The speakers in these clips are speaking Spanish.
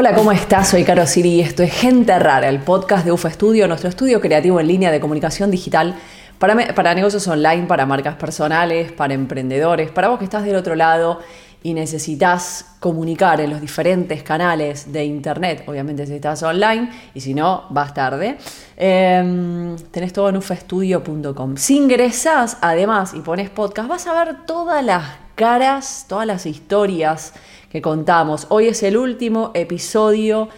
Hola, ¿cómo estás? Soy Caro Siri y esto es Gente Rara, el podcast de UFA Studio, nuestro estudio creativo en línea de comunicación digital para, para negocios online, para marcas personales, para emprendedores, para vos que estás del otro lado y necesitas comunicar en los diferentes canales de internet, obviamente si estás online y si no, vas tarde, em, tenés todo en ufastudio.com. Si ingresás además y pones podcast, vas a ver todas las caras, todas las historias que contamos. Hoy es el último episodio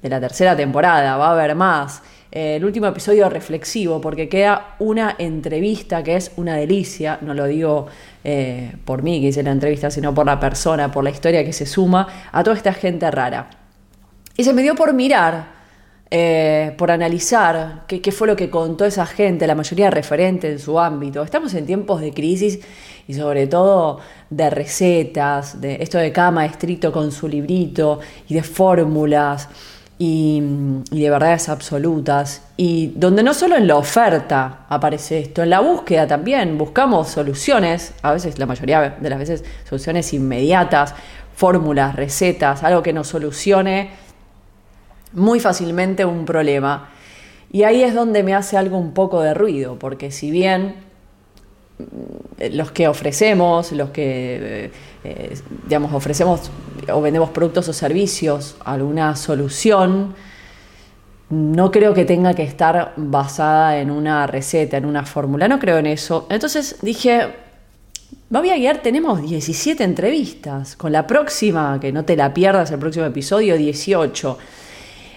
de la tercera temporada, va a haber más. Eh, el último episodio reflexivo, porque queda una entrevista que es una delicia, no lo digo eh, por mí que hice la entrevista, sino por la persona, por la historia que se suma a toda esta gente rara. Y se me dio por mirar, eh, por analizar qué, fue lo que contó esa gente, la mayoría referente en su ámbito. Estamos en tiempos de crisis y sobre todo de recetas, de esto de cada maestrito con su librito y de fórmulas y, de verdades absolutas. Y donde no solo en la oferta aparece esto, en la búsqueda también buscamos soluciones, a veces, la mayoría de las veces, soluciones inmediatas, fórmulas, recetas, algo que nos solucione muy fácilmente un problema. Y ahí es donde me hace algo un poco de ruido, porque si bien los que ofrecemos, los que, eh, eh, digamos, ofrecemos o vendemos productos o servicios, alguna solución, no creo que tenga que estar basada en una receta, en una fórmula, no creo en eso. Entonces dije, voy a guiar, tenemos 17 entrevistas, con la próxima, que no te la pierdas, el próximo episodio 18.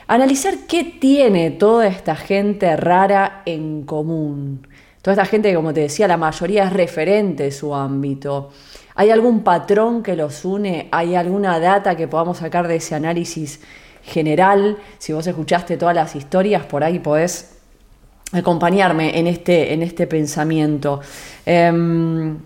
Analizar qué tiene toda esta gente rara en común Toda esta gente que, como te decía, la mayoría es referente de su ámbito. ¿Hay algún patrón que los une? ¿Hay alguna data que podamos sacar de ese análisis general? Si vos escuchaste todas las historias, por ahí podés acompañarme en este, en este pensamiento. Em,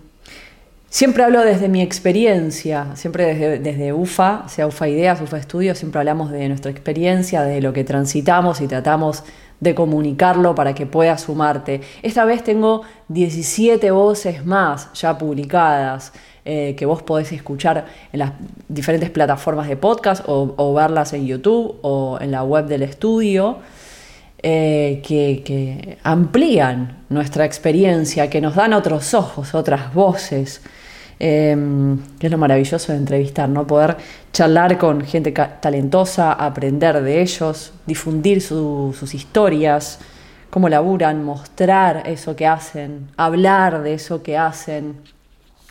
siempre hablo desde mi experiencia, siempre desde, desde, UFA, sea UFA Ideas, UFA Estudios, siempre hablamos de nuestra experiencia, de lo que transitamos y tratamos de comunicarlo para que puedas sumarte. Esta vez tengo 17 voces más ya publicadas eh, que vos podés escuchar en las diferentes plataformas de podcast o, verlas en YouTube o en la web del estudio. Eh, que, amplían nuestra experiencia, que nos dan otros ojos, otras voces, que es lo maravilloso de entrevistar, ¿no? Poder charlar con gente talentosa, aprender de ellos, difundir sus historias, cómo laburan, mostrar eso que hacen, hablar de eso que hacen.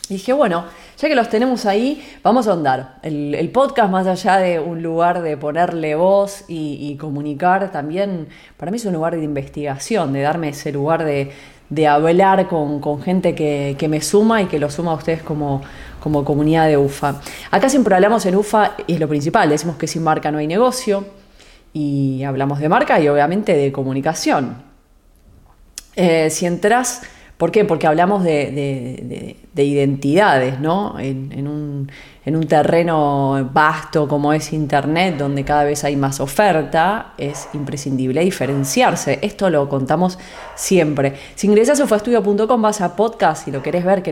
Dije, bueno, ya que los tenemos ahí, vamos a ahondar. El, podcast, más allá de un lugar de ponerle voz y comunicar, también para mí es un lugar de investigación, de darme ese lugar de, de hablar con, gente que, me suma y que lo suma a ustedes como, como comunidad de UFA. Acá siempre hablamos en UFA, y es lo principal, decimos que sin marca no hay negocio, y hablamos de marca y obviamente de comunicación. Eh, si entras ¿Por qué? Porque hablamos de, identidades, ¿no? En, un, terreno vasto como es Internet, donde cada vez hay más oferta, es imprescindible diferenciarse. Esto lo contamos siempre. Si ingresas a ufastudio.com, vas a podcast, si lo querés ver,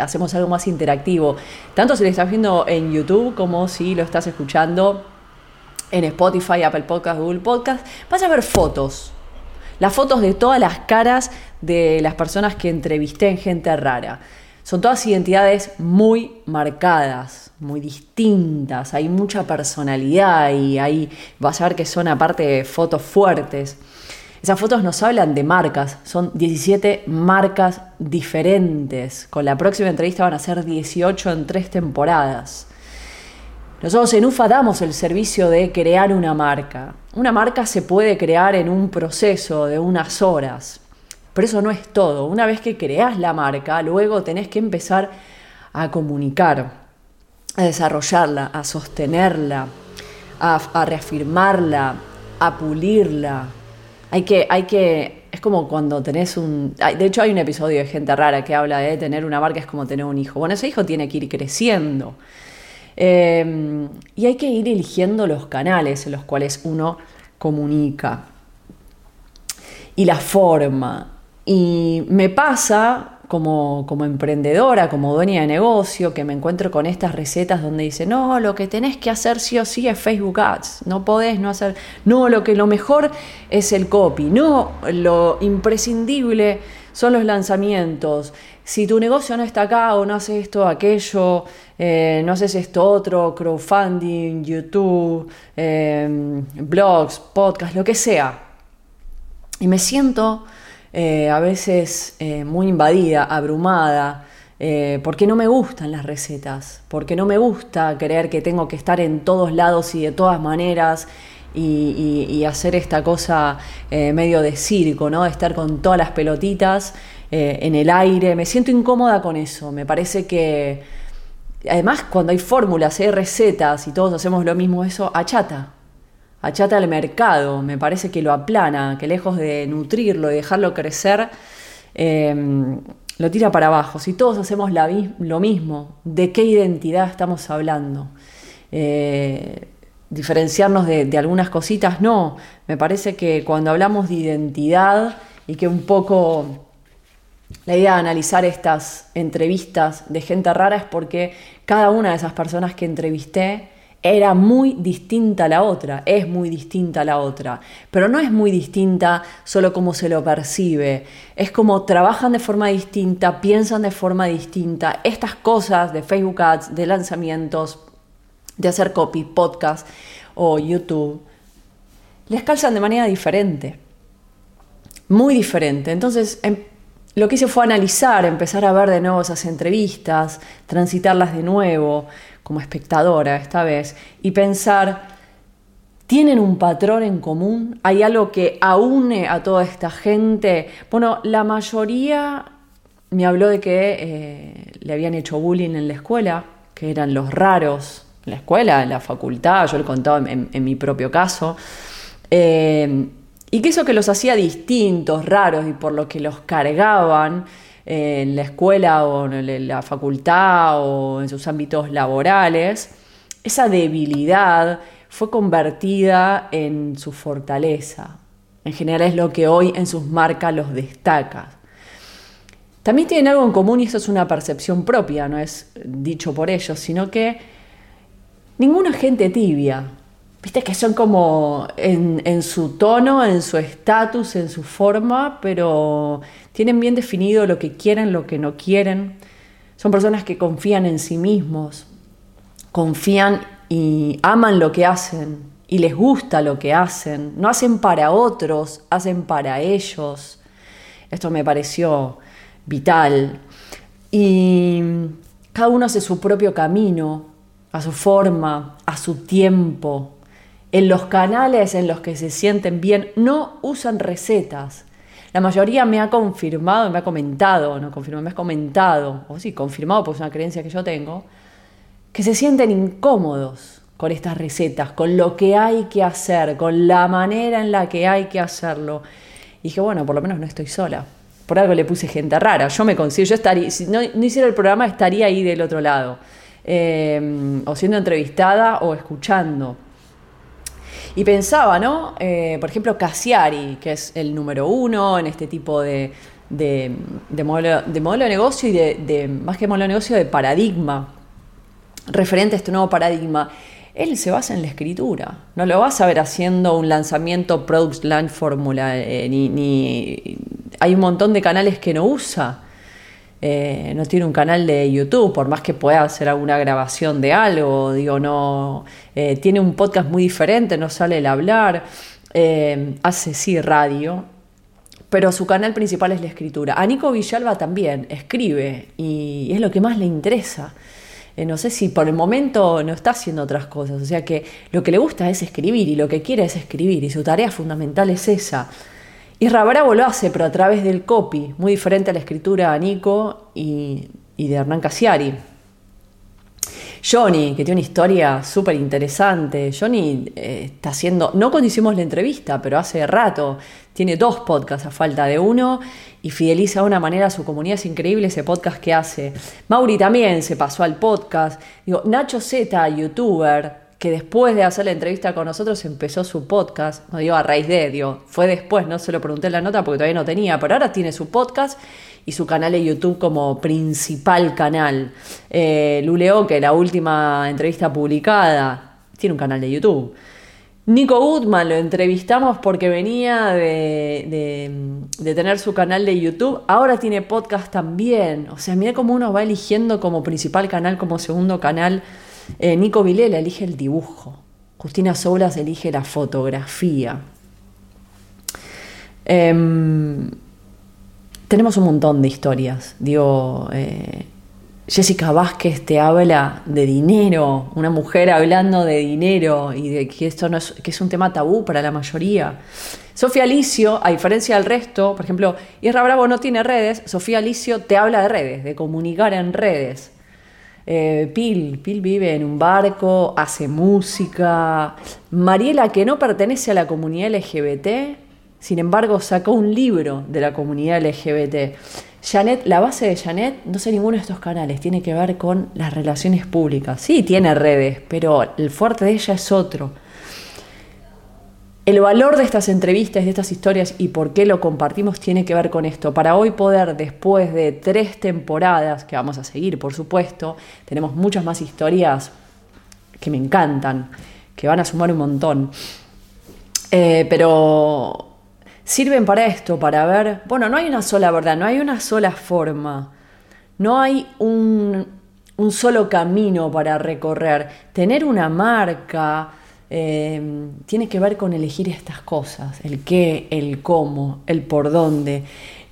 hacemos algo más interactivo. Tanto si lo estás viendo en YouTube como si lo estás escuchando en Spotify, Apple Podcast, Google Podcast, vas a ver fotos las fotos de todas las caras de las personas que entrevisté en Gente Rara. Son todas identidades muy marcadas, muy distintas, hay mucha personalidad y ahí vas a ver que son aparte fotos fuertes. Esas fotos nos hablan de marcas, son 17 marcas diferentes. Con la próxima entrevista van a ser 18 en tres temporadas. Nosotros en UFA damos el servicio de crear una marca. Una marca se puede crear en un proceso de unas horas, pero eso no es todo. Una vez que creas la marca, luego tenés que empezar a comunicar, a desarrollarla, a sostenerla, a, reafirmarla, a pulirla. Hay que, hay que, es como cuando tenés un... De hecho hay un episodio de Gente Rara que habla de tener una marca es como tener un hijo. Bueno, ese hijo tiene que ir creciendo. Em, y hay que ir eligiendo los canales en los cuales uno comunica y la forma. Y me pasa como, como emprendedora, como dueña de negocio, que me encuentro con estas recetas donde dice, no, lo que tenés que hacer sí o sí es Facebook Ads, no podés no hacer, no, lo que lo mejor es el copy, no, lo imprescindible son los lanzamientos. Si tu negocio no está acá o no hace esto, aquello, eh, no haces esto otro, crowdfunding, YouTube, eh, blogs, podcast, lo que sea. Y me siento eh, a veces eh, muy invadida, abrumada, eh, porque no me gustan las recetas, porque no me gusta creer que tengo que estar en todos lados y de todas maneras y, hacer esta cosa medio de circo, ¿no? estar con todas las pelotitas en el aire. Me siento incómoda con eso. Me parece que, además, cuando hay fórmulas, hay recetas y todos hacemos lo mismo, eso achata achata el mercado, me parece que lo aplana, que lejos de nutrirlo y dejarlo crecer, em, lo tira para abajo. Si todos hacemos lo mismo, ¿de qué identidad estamos hablando? Eh, diferenciarnos de, de, algunas cositas, no. Me parece que cuando hablamos de identidad y que un poco la idea de analizar estas entrevistas de gente rara es porque cada una de esas personas que entrevisté era muy distinta a la otra, es muy distinta a la otra, pero no es muy distinta solo como se lo percibe, es como trabajan de forma distinta, piensan de forma distinta, estas cosas de Facebook Ads, de lanzamientos, de hacer copy, podcast o YouTube, les calzan de manera diferente, muy diferente. Entonces, em, lo que hice fue analizar, empezar a ver de nuevo esas entrevistas, transitarlas de nuevo, como espectadora esta vez y pensar, ¿tienen un patrón en común? ¿Hay algo que aúne a toda esta gente? Bueno, la mayoría me habló de que eh, le habían hecho bullying en la escuela, que eran los raros en la escuela, en la facultad, yo le contaba en, en mi propio caso. Eh, y que eso que los hacía distintos, raros y por lo que los cargaban, en la escuela o en la facultad o en sus ámbitos laborales, esa debilidad fue convertida en su fortaleza. En general es lo que hoy en sus marcas los destaca. También tienen algo en común y eso es una percepción propia, no es dicho por ellos, sino que ninguna gente tibia, Viste que son como en, su tono, en su estatus, en su forma, pero tienen bien definido lo que quieren, lo que no quieren. Son personas que confían en sí mismos, confían y aman lo que hacen y les gusta lo que hacen. No hacen para otros, hacen para ellos. Esto me pareció vital. Y cada uno hace su propio camino, a su forma, a su tiempo en los canales en los que se sienten bien no usan recetas. La mayoría me ha confirmado, me ha comentado, no confirmado, me ha comentado, o sí, confirmado, es una creencia que yo tengo, que se sienten incómodos con estas recetas, con lo que hay que hacer, con la manera en la que hay que hacerlo. Y dije, bueno, por lo menos no estoy sola. Por algo le puse gente rara. Yo me consigo, yo estaría, si no, hiciera el programa, estaría ahí del otro lado. Eh, o siendo entrevistada o escuchando. Y pensaba, ¿no? Eh, por ejemplo, Cassiari, que es el número uno en este tipo de, modelo, de modelo, de negocio y de, más que modelo de negocio, de paradigma, referente a este nuevo paradigma. Él se basa en la escritura. No lo vas a ver haciendo un lanzamiento Product Launch Formula, eh, ni, hay un montón de canales que no usa. Eh, no tiene un canal de YouTube, por más que pueda hacer alguna grabación de algo, digo, no, eh, tiene un podcast muy diferente, no sale el hablar, eh, hace sí radio, pero su canal principal es la escritura. A Nico Villalba también escribe y es lo que más le interesa. no sé si por el momento no está haciendo otras cosas, o sea que lo que le gusta es escribir y lo que quiere es escribir y su tarea fundamental es esa. Y Bravo lo hace, pero a través del copy, muy diferente a la escritura de Nico y, de Hernán Casiari. Johnny, que tiene una historia súper interesante. Johnny eh, está haciendo, no cuando hicimos la entrevista, pero hace rato, tiene dos podcasts a falta de uno y fideliza de una manera a su comunidad. Es increíble ese podcast que hace. Mauri también se pasó al podcast. Digo, Nacho Z, youtuber, que después de hacer la entrevista con nosotros empezó su podcast, no digo a raíz de, digo, fue después, no se lo pregunté en la nota porque todavía no tenía, pero ahora tiene su podcast y su canal de YouTube como principal canal. Eh, Luleo, que la última entrevista publicada, tiene un canal de YouTube. Nico Goodman lo entrevistamos porque venía de, tener su canal de YouTube. Ahora tiene podcast también. O sea, mira cómo uno va eligiendo como principal canal, como segundo canal. Eh, Nico Vilela elige el dibujo. Justina Soulas elige la fotografía. Em, tenemos un montón de historias. Digo, eh, Jessica Vázquez te habla de dinero, una mujer hablando de dinero y de que esto no es, que es un tema tabú para la mayoría. Sofía Alicio, a diferencia del resto, por ejemplo, Isra Bravo no tiene redes, Sofía Alicio te habla de redes, de comunicar en redes. Eh, Pil, Pil vive en un barco, hace música. Mariela, que no pertenece a la comunidad LGBT, sin embargo, sacó un libro de la comunidad LGBT. Janet, la base de Janet, no sé ninguno de estos canales, tiene que ver con las relaciones públicas. Sí, tiene redes, pero el fuerte de ella es otro. El valor de estas entrevistas, de estas historias y por qué lo compartimos tiene que ver con esto. Para hoy poder, después de tres temporadas, que vamos a seguir, por supuesto, tenemos muchas más historias que me encantan, que van a sumar un montón. Eh, pero sirven para esto, para ver, bueno, no hay una sola verdad, no hay una sola forma, no hay un, solo camino para recorrer. Tener una marca eh, tiene que ver con elegir estas cosas, el qué, el cómo, el por dónde.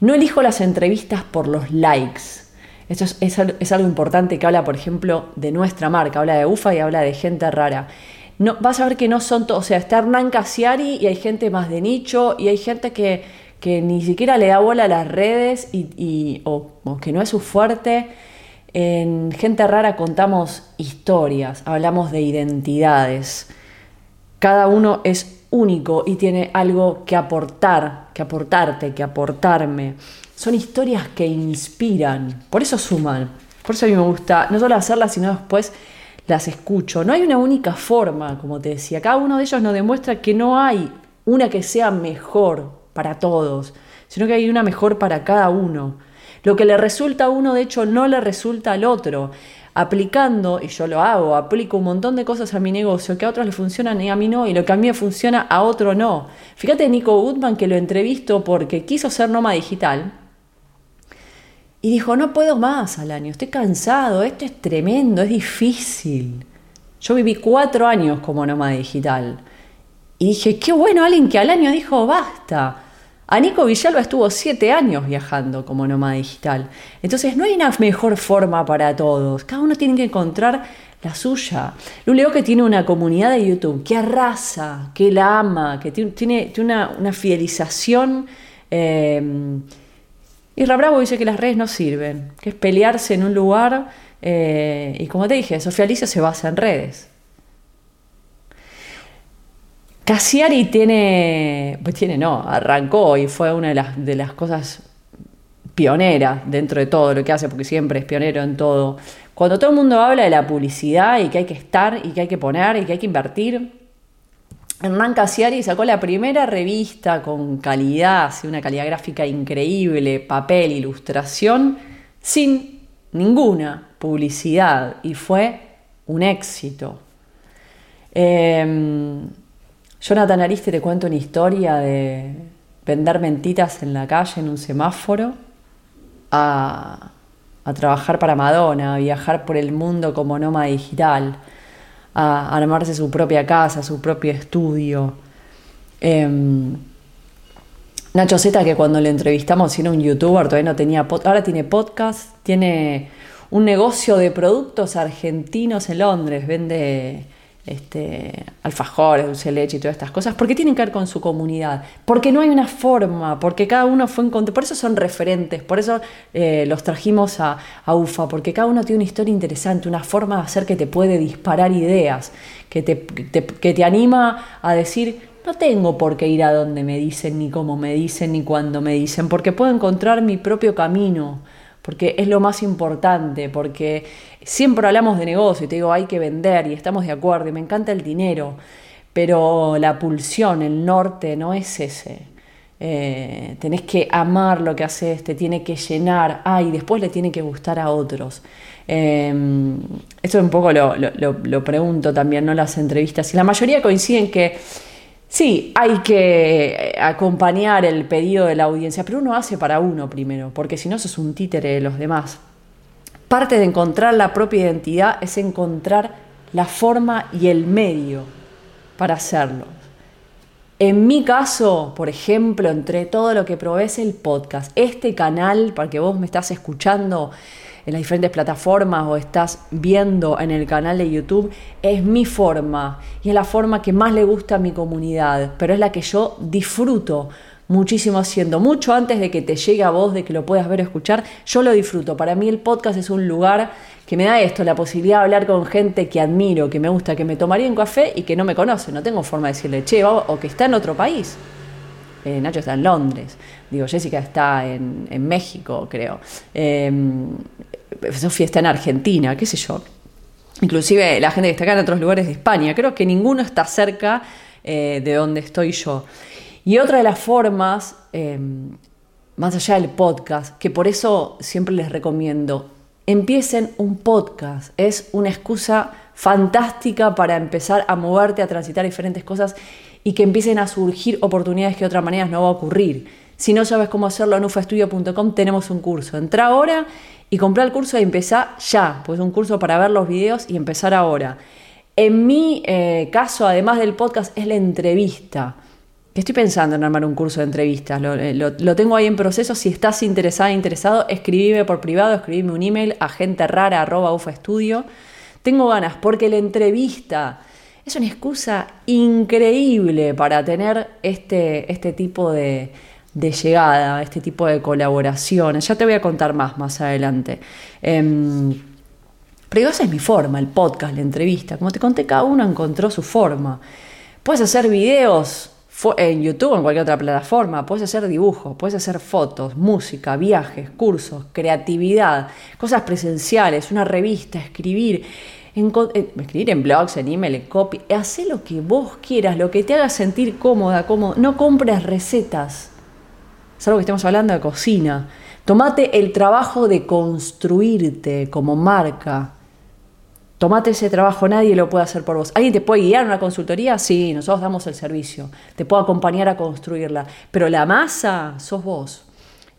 No elijo las entrevistas por los likes. Esto es, algo importante que habla, por ejemplo, de nuestra marca, habla de UFA y habla de gente rara no, vas a ver que no son todos, o sea, está Hernán Casiari y hay gente más de nicho y hay gente que, ni siquiera le da bola a las redes y, o, que no es su fuerte. En Gente Rara contamos historias, hablamos de identidades. Cada uno es único y tiene algo que aportar, que aportarte, que aportarme. Son historias que inspiran, por eso suman. Por eso a mí me gusta no solo hacerlas, sino después las escucho. No hay una única forma, como te decía. Cada uno de ellos nos demuestra que no hay una que sea mejor para todos, sino que hay una mejor para cada uno. Lo que le resulta a uno, de hecho, no le resulta al otro. Aplicando, y yo lo hago, aplico un montón de cosas a mi negocio que a otros le funcionan y a mí no, y lo que a mí me funciona a otro no. Fíjate Nico Goodman que lo entrevisto porque quiso ser nómada digital y dijo, no puedo más al año, estoy cansado, esto es tremendo, es difícil. Yo viví cuatro años como nómada digital. Y dije, qué bueno, alguien que al año dijo, basta. A Nico Villalba estuvo siete años viajando como nómada digital. Entonces no hay una mejor forma para todos. Cada uno tiene que encontrar la suya. Luleo que tiene una comunidad de YouTube que arrasa, que la ama, que tiene, una, fidelización. Eh, y Bravo dice que las redes no sirven, que es pelearse en un lugar. Eh, y como te dije, Sofía Alicia se basa en redes. Cassiari tiene, pues tiene, no, arrancó y fue una de las, de las cosas pioneras dentro de todo lo que hace, porque siempre es pionero en todo. Cuando todo el mundo habla de la publicidad y que hay que estar y que hay que poner y que hay que invertir, Hernán Casiari sacó la primera revista con calidad, una calidad gráfica increíble, papel, ilustración, sin ninguna publicidad y fue un éxito. Em, Jonathan Ariste te cuento una historia de vender mentitas en la calle, en un semáforo, a, trabajar para Madonna, a viajar por el mundo como nómada digital a armarse su propia casa, su propio estudio. Em, Nacho Zeta, que cuando le entrevistamos era un youtuber, todavía no tenía ahora tiene podcast, tiene un negocio de productos argentinos en Londres, vende este, alfajores, dulce leche y todas estas cosas, porque tienen que ver con su comunidad, porque no hay una forma, porque cada uno fue en por eso son referentes, por eso eh, los trajimos a, UFA, porque cada uno tiene una historia interesante, una forma de hacer que te puede disparar ideas, que te, que te anima a decir, no tengo por qué ir a donde me dicen, ni cómo me dicen, ni cuándo me dicen, porque puedo encontrar mi propio camino porque es lo más importante, porque siempre hablamos de negocio y te digo, hay que vender y estamos de acuerdo y me encanta el dinero, pero la pulsión, el norte no es ese. Eh, tenés que amar lo que haces, te tiene que llenar, ah, y después le tiene que gustar a otros. Eh, esto un poco lo, lo, pregunto también, ¿no? Las entrevistas. Y la mayoría coinciden que sí, hay que acompañar el pedido de la audiencia, pero uno hace para uno primero, porque si no sos un títere de los demás. Parte de encontrar la propia identidad es encontrar la forma y el medio para hacerlo. En mi caso, por ejemplo, entre todo lo que probé el podcast. Este canal, para que vos me estás escuchando en las diferentes plataformas o estás viendo en el canal de YouTube, es mi forma y es la forma que más le gusta a mi comunidad, pero es la que yo disfruto muchísimo haciendo, mucho antes de que te llegue a vos, de que lo puedas ver o escuchar, yo lo disfruto. Para mí el podcast es un lugar que me da esto, la posibilidad de hablar con gente que admiro, que me gusta, que me tomaría un café y que no me conoce, no tengo forma de decirle, che, o que está en otro país. Eh, Nacho está en Londres, digo, Jessica está en, México, creo. Eh, Sofía está en Argentina, qué sé yo. Inclusive la gente que está acá en otros lugares de España. Creo que ninguno está cerca eh, de donde estoy yo. Y otra de las formas, em, más allá del podcast, que por eso siempre les recomiendo, empiecen un podcast. Es una excusa fantástica para empezar a moverte, a transitar diferentes cosas y que empiecen a surgir oportunidades que de otra manera no va a ocurrir. Si no sabes cómo hacerlo en ufaestudio.com tenemos un curso. Entra ahora y comprar el curso y empezar ya, pues es un curso para ver los videos y empezar ahora. En mi eh, caso, además del podcast, es la entrevista. estoy pensando en armar un curso de entrevistas. Eh, lo, tengo ahí en proceso. Si estás interesada, interesado, escribime por privado, escribime un email a genterrara.ufaestudio. Tengo ganas porque la entrevista es una excusa increíble para tener este, este tipo de, llegada, este tipo de colaboraciones. Ya te voy a contar más más adelante. Eh, pero esa es mi forma, el podcast, la entrevista. Como te conté, cada uno encontró su forma. Puedes hacer videos en YouTube o en cualquier otra plataforma, puedes hacer dibujos, puedes hacer fotos, música, viajes, cursos, creatividad, cosas presenciales, una revista, escribir. Eh, escribir en blogs, en email, en copy, haz lo que vos quieras, lo que te haga sentir cómoda, cómodo. No compres recetas, algo que estamos hablando de cocina. Tomate el trabajo de construirte como marca. Tomate ese trabajo, nadie lo puede hacer por vos. ¿Alguien te puede guiar en una consultoría? Sí, nosotros damos el servicio. Te puedo acompañar a construirla. Pero la masa sos vos.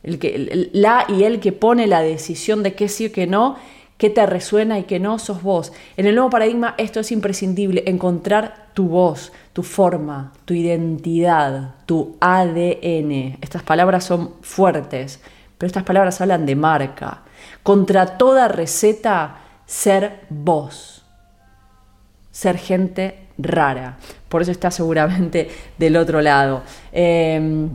El que, la y el que pone la decisión de qué sí o qué no qué te resuena y qué no sos vos. En el nuevo paradigma esto es imprescindible, encontrar tu voz, tu forma, tu identidad, tu ADN. Estas palabras son fuertes, pero estas palabras hablan de marca. Contra toda receta, ser vos. Ser gente rara. Por eso está seguramente del otro lado. Em,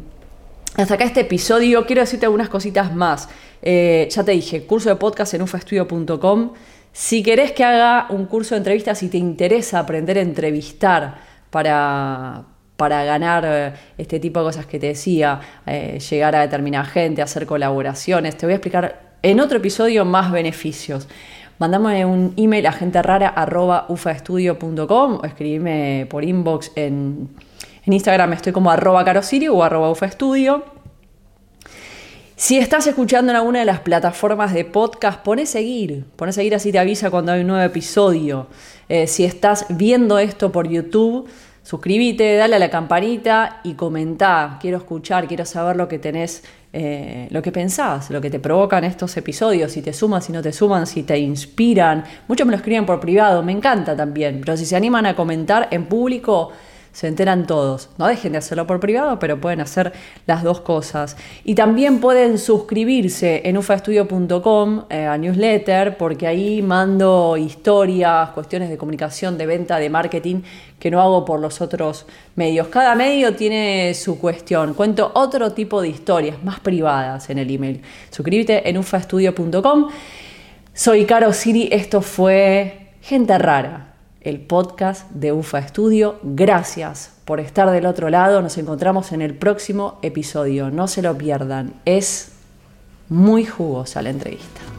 hasta acá este episodio. Quiero decirte algunas cositas más. Eh, ya te dije, curso de podcast en ufaestudio.com. Si querés que haga un curso de entrevistas, si te interesa aprender a entrevistar para, para ganar eh, este tipo de cosas que te decía, eh, llegar a determinada gente, hacer colaboraciones, te voy a explicar en otro episodio más beneficios. Mandame un email a genterrara.ufaestudio.com o escribime por inbox en, en Instagram, estoy como arroba carosirio o arroba ufaestudio. Si estás escuchando en alguna de las plataformas de podcast, pone seguir. Pone seguir así te avisa cuando hay un nuevo episodio. Eh, si estás viendo esto por YouTube, suscríbete, dale a la campanita y comentá. Quiero escuchar, quiero saber lo que tenés, eh, lo que pensás, lo que te provocan estos episodios, si te suman, si no te suman, si te inspiran. Muchos me lo escriben por privado, me encanta también. Pero si se animan a comentar en público, se enteran todos. No dejen de hacerlo por privado, pero pueden hacer las dos cosas. Y también pueden suscribirse en ufaestudio.com eh, a newsletter, porque ahí mando historias, cuestiones de comunicación, de venta, de marketing, que no hago por los otros medios. Cada medio tiene su cuestión. Cuento otro tipo de historias más privadas en el email. Suscríbete en ufaestudio.com. Soy Caro Siri, esto fue Gente Rara el podcast de UFA Estudio. Gracias por estar del otro lado. Nos encontramos en el próximo episodio. No se lo pierdan. Es muy jugosa la entrevista.